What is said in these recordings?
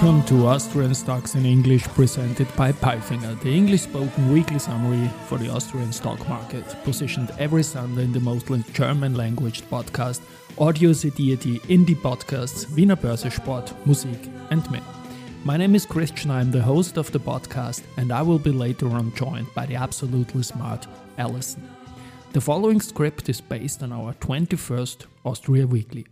Welcome to Austrian Stocks in English presented by Palfinger, the English spoken weekly summary for the Austrian stock market, positioned every Sunday in the mostly German language podcast, Audio CD, Indie Podcasts, Wiener Börse Sport, Musik, and mehr. My name is Christian, I'm the host of the podcast, and I will be later on joined by the absolutely smart Alison. The following script is based on our 21st Austria Weekly.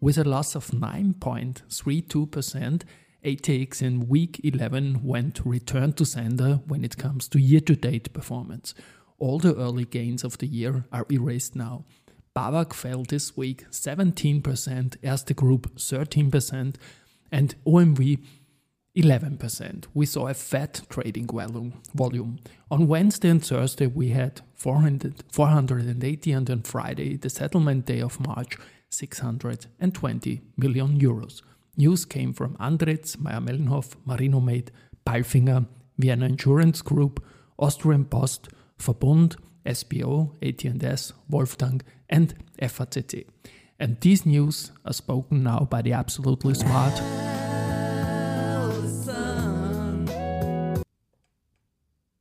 With a loss of 9.32%, ATX in week 11 went return to sender when it comes to year to date performance. All the early gains of the year are erased now. BAWAG fell this week 17%, Erste Group 13%, and OMV 11%. We saw a fat trading volume. On Wednesday and Thursday, we had 400, 480, and on Friday, the settlement day of March, 620 million euros. News came from Andritz, Mayr-Melnhof, Marinomed, Palfinger, Vienna Insurance Group, Austrian Post, Verbund, SBO, AT&S, Wolftank, and FACC. And these news are spoken now by the absolutely smart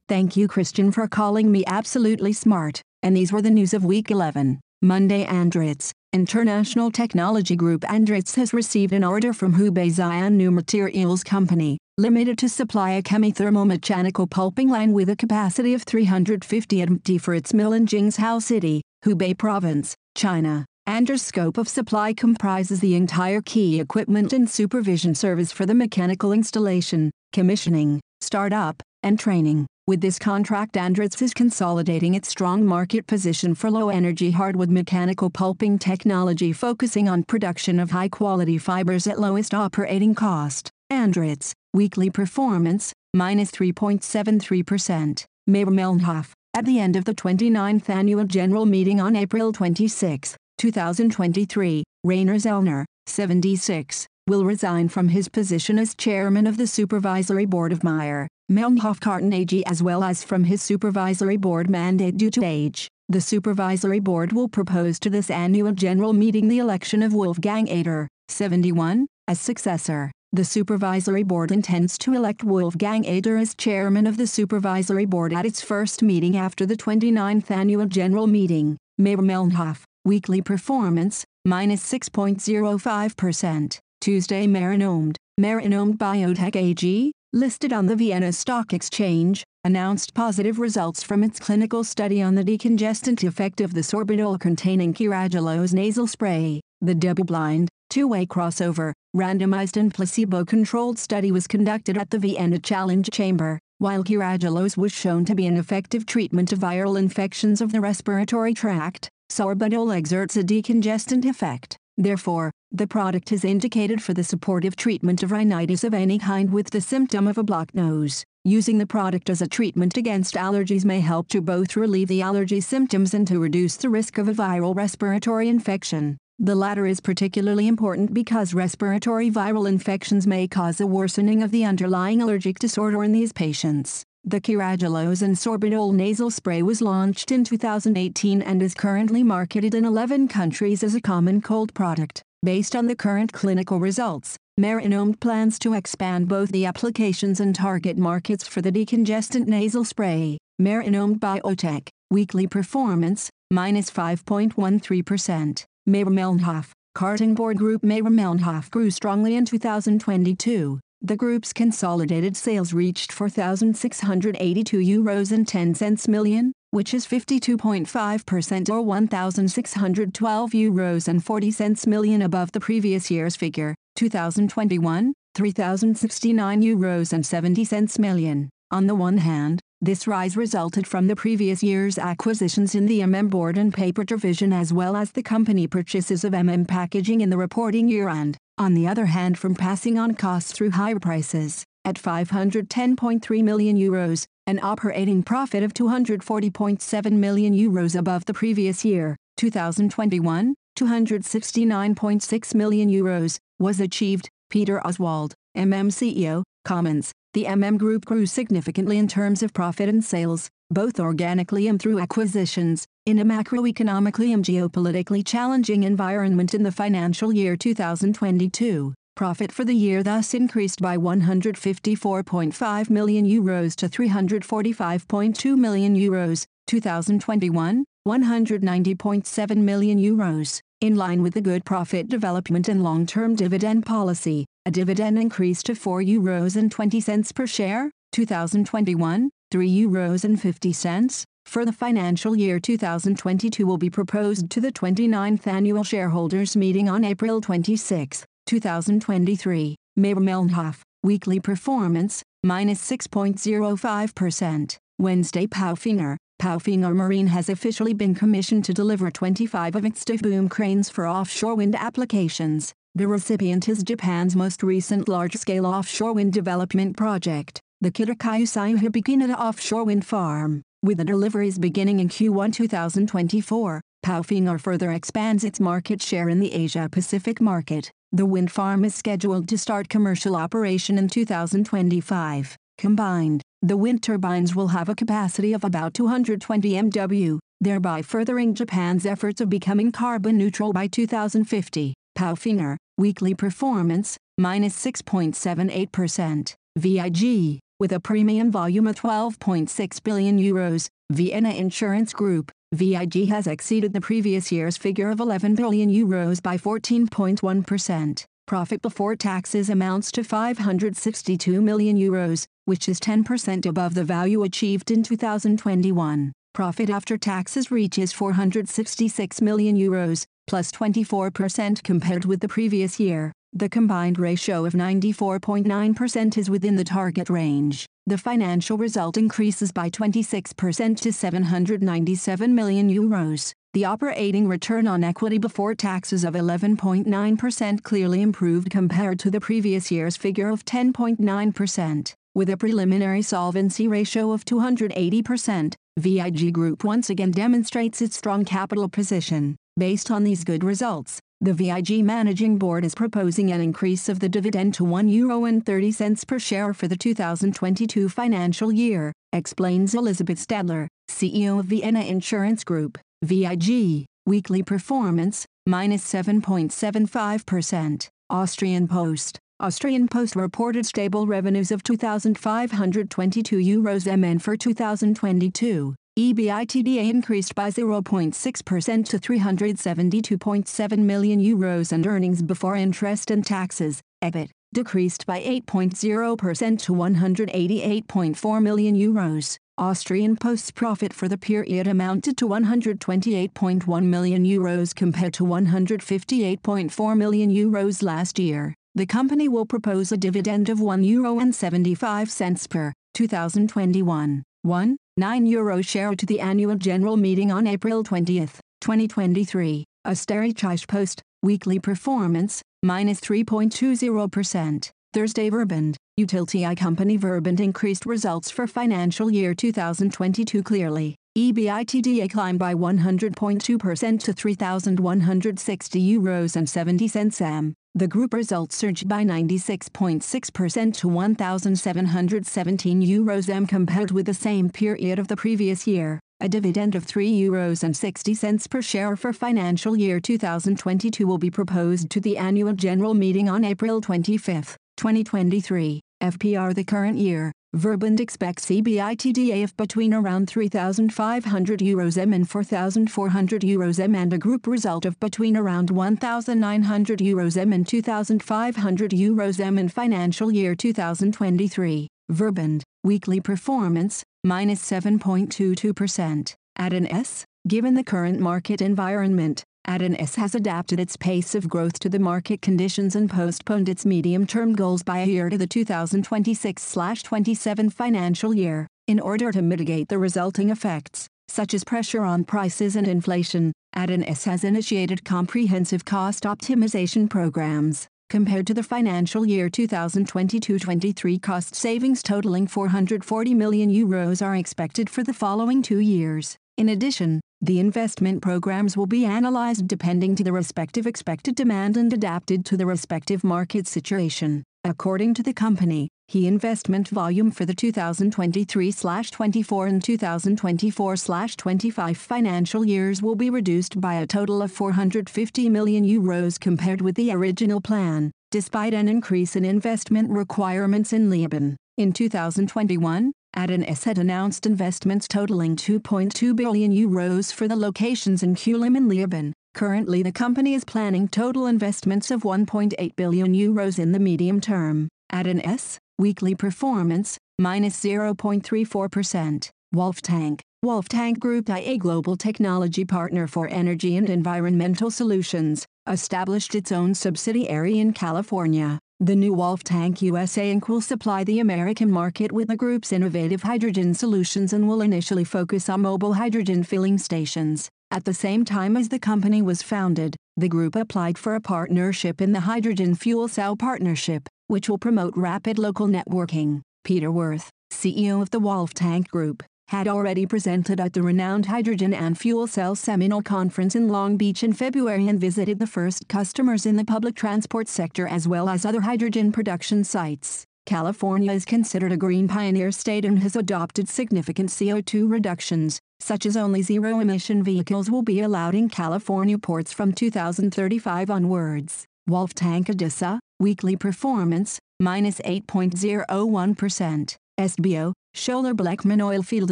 Thank you, Christian, for calling me absolutely smart. And these were the news of week 11. Monday Andritz, International Technology Group Andritz has received an order from Hubei Xi'an New Materials Company, limited to supply a chemi-thermomechanical pulping line with a capacity of 350 MT for its mill in Jingzhou City, Hubei Province, China. Andritz scope of supply comprises the entire key equipment and supervision service for the mechanical installation, commissioning, startup, and training. With this contract Andritz is consolidating its strong market position for low-energy hardwood mechanical pulping technology focusing on production of high-quality fibers at lowest operating cost. Andritz, weekly performance, minus 3.73%. Mayr-Melnhof, at the end of the 29th Annual General Meeting on April 26, 2023, Rainer Zellner, 76, will resign from his position as chairman of the Supervisory Board of Meyer, Melnhof Karton AG as well as from his supervisory board mandate due to age. The supervisory board will propose to this annual general meeting the election of Wolfgang Ader, 71, as successor. The supervisory board intends to elect Wolfgang Ader as chairman of the supervisory board at its first meeting after the 29th annual general meeting. Mayr-Melnhof, weekly performance, minus 6.05%. Tuesday Marinomed, Marinomed Biotech AG, listed on the Vienna Stock Exchange, announced positive results from its clinical study on the decongestant effect of the sorbitol-containing carragelose nasal spray. The double-blind, two-way crossover, randomized and placebo-controlled study was conducted at the Vienna Challenge Chamber, while carragelose was shown to be an effective treatment of viral infections of the respiratory tract, sorbitol exerts a decongestant effect. Therefore, the product is indicated for the supportive treatment of rhinitis of any kind with the symptom of a blocked nose. Using the product as a treatment against allergies may help to both relieve the allergy symptoms and to reduce the risk of a viral respiratory infection. The latter is particularly important because respiratory viral infections may cause a worsening of the underlying allergic disorder in these patients. The Carragelose and Sorbitol nasal spray was launched in 2018 and is currently marketed in 11 countries as a common cold product. Based on the current clinical results, Marinomed plans to expand both the applications and target markets for the decongestant nasal spray. Marinomed Biotech, weekly performance, minus 5.13%. Mayr-Melnhof, Karton Board Group Mayr-Melnhof grew strongly in 2022. The group's consolidated sales reached 4,682 euros and 10 cents million, which is 52.5% or 1,612 euros and 40 cents million above the previous year's figure, 2021, 3,069 euros and 70 cents million. On the one hand, this rise resulted from the previous year's acquisitions in the MM board and paper division as well as the company purchases of MM packaging in the reporting year and, on the other hand from passing on costs through higher prices. At 510.3 million euros, an operating profit of 240.7 million euros above the previous year, 2021, 269.6 million euros, was achieved. Peter Oswald, MM CEO, comments, the MM Group grew significantly in terms of profit and sales, both organically and through acquisitions, in a macroeconomically and geopolitically challenging environment in the financial year 2022. Profit for the year thus increased by 154.5 million euros to 345.2 million euros, 2021, 190.7 million euros. In line with the good profit development and long-term dividend policy, a dividend increase to 4 euros and 20 cents per share, 2021, 3 euros and 50 cents, for the financial year 2022 will be proposed to the 29th annual shareholders meeting on April 26, 2023. Mayr-Melnhof, weekly performance, minus 6.05%. Wednesday Palfinger, Palfinger Marine has officially been commissioned to deliver 25 of its stiff boom cranes for offshore wind applications. The recipient is Japan's most recent large-scale offshore wind development project, the Kitakyushu Hibikinada offshore wind farm. With the deliveries beginning in Q1 2024, Palfinger further expands its market share in the Asia-Pacific market. The wind farm is scheduled to start commercial operation in 2025. Combined, the wind turbines will have a capacity of about 220 MW, thereby furthering Japan's efforts of becoming carbon neutral by 2050. Palfinger, weekly performance, minus 6.78%. VIG, with a premium volume of 12.6 billion euros, Vienna Insurance Group, VIG has exceeded the previous year's figure of 11 billion euros by 14.1%. Profit before taxes amounts to 562 million euros, which is 10% above the value achieved in 2021. Profit after taxes reaches 466 million euros, plus 24% compared with the previous year. The combined ratio of 94.9% is within the target range. The financial result increases by 26% to 797 million euros. The operating return on equity before taxes of 11.9% clearly improved compared to the previous year's figure of 10.9%. With a preliminary solvency ratio of 280%, VIG Group once again demonstrates its strong capital position. Based on these good results, the VIG Managing Board is proposing an increase of the dividend to €1.30 per share for the 2022 financial year, explains Elisabeth Stadler, CEO of Vienna Insurance Group, VIG, weekly performance, minus 7.75%. Austrian Post Austrian Post reported stable revenues of 2,522 euros MN for 2022. EBITDA increased by 0.6% to 372.7 million euros and earnings before interest and taxes, EBIT, decreased by 8.0% to 188.4 million euros. Austrian Post's profit for the period amounted to 128.1 million euros compared to 158.4 million euros last year. The company will propose a dividend of €1.75 per 2021. 1. 9 euro share to the annual general meeting on April 20, 2023. Österreichische Post, weekly performance, minus 3.20%. Thursday Verbund, utility I company Verbund increased results for financial year 2022 clearly. EBITDA climbed by 100.2% to 3,160 euros and 70 cents m. The group results surged by 96.6% to 1,717 euros m compared with the same period of the previous year. A dividend of 3 euros and 60 cents per share for financial year 2022 will be proposed to the annual general meeting on April 25, 2023. FPR the current year, Verbund expects EBITDA of between around 3,500 euros m and 4,400 euros m and a group result of between around 1,900 euros m and 2,500 euros m in financial year 2023. Verbund, weekly performance, minus 7.22%. AT&S, given the current market environment, AT&S has adapted its pace of growth to the market conditions and postponed its medium-term goals by a year to the 2026-27 financial year. In order to mitigate the resulting effects, such as pressure on prices and inflation, AT&S has initiated comprehensive cost optimization programs. Compared to the financial year 2022-23 cost savings totaling 440 million euros are expected for the following two years. In addition, the investment programs will be analyzed depending to the respective expected demand and adapted to the respective market situation. According to the company, the investment volume for the 2023-24 and 2024-25 financial years will be reduced by a total of 450 million euros compared with the original plan. despite an increase in investment requirements in Leoben. In 2021, AT&S had announced investments totaling 2.2 billion euros for the locations in Kulim and Leoben. Currently the company is planning total investments of 1.8 billion euros in the medium term. AT&S, weekly performance, minus 0.34%. Wolftank, Wolftank Group IA global technology partner for energy and environmental solutions, established its own subsidiary in California. The new Wolftank USA Inc. will supply the American market with the group's innovative hydrogen solutions and will initially focus on mobile hydrogen filling stations. At the same time as the company was founded, the group applied for a partnership in the Hydrogen Fuel Cell Partnership, which will promote rapid local networking. Peter Werth, CEO of the Wolftank Group, had already presented at the renowned Hydrogen and Fuel Cell Seminole Conference in Long Beach in February and visited the first customers in the public transport sector as well as other hydrogen production sites. California is considered a green pioneer state and has adopted significant CO2 reductions, such as only zero-emission vehicles will be allowed in California ports from 2035 onwards. Wolftank Adisa, weekly performance, minus 8.01%. SBO, Schoeller Bleckmann Oilfield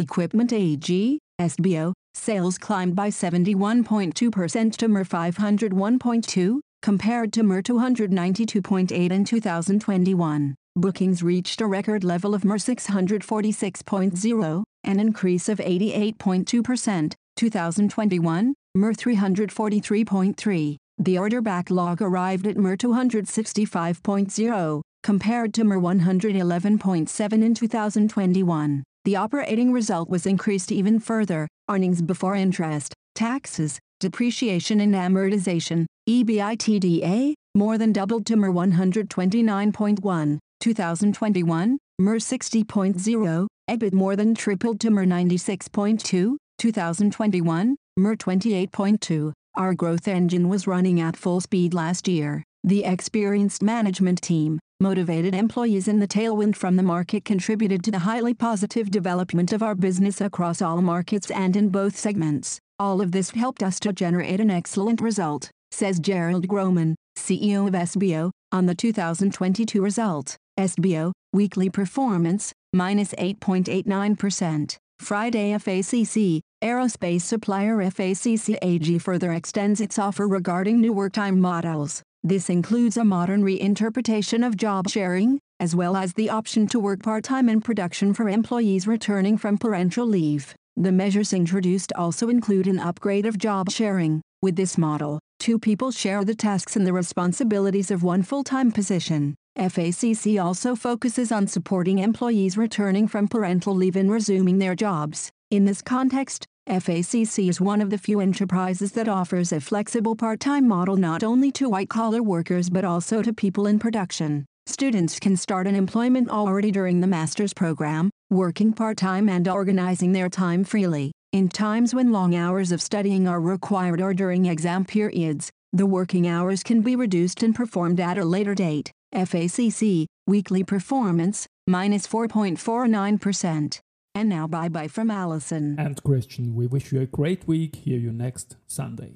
Equipment AG, SBO, sales climbed by 71.2% to MER 501.2, compared to MER 292.8 in 2021. Bookings reached a record level of MER 646.0, an increase of 88.2%, 2021, MER 343.3. The order backlog arrived at MER 265.0, compared to MER 111.7 in 2021. The operating result was increased even further, earnings before interest, taxes, depreciation and amortization, EBITDA, more than doubled to MER 129.1, 2021, MER 60.0, EBIT more than tripled to MER 96.2, 2021, MER 28.2. Our growth engine was running at full speed last year. The experienced management team, motivated employees and the tailwind from the market contributed to the highly positive development of our business across all markets and in both segments. All of this helped us to generate an excellent result, says Gerald Grohmann, CEO of SBO, on the 2022 result. SBO, weekly performance, minus 8.89%. Friday FACC, aerospace supplier FACC AG further extends its offer regarding new work time models. This includes a modern reinterpretation of job sharing, as well as the option to work part-time in production for employees returning from parental leave. The measures introduced also include an upgrade of job sharing. With this model, two people share the tasks and the responsibilities of one full-time position. FACC also focuses on supporting employees returning from parental leave and resuming their jobs. In this context, FACC is one of the few enterprises that offers a flexible part-time model not only to white-collar workers but also to people in production. Students can start an employment already during the master's program, working part-time and organizing their time freely. In times when long hours of studying are required or during exam periods, the working hours can be reduced and performed at a later date. FACC, weekly performance, minus 4.49%. And now bye bye from Alison. And Christian, we wish you a great week. Hear you next Sunday.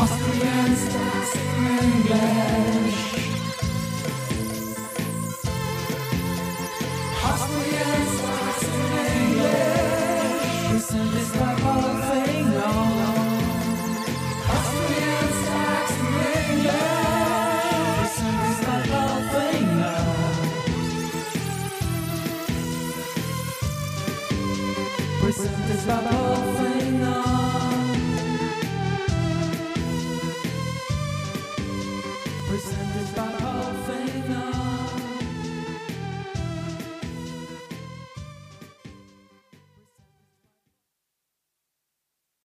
Austrian Stars English.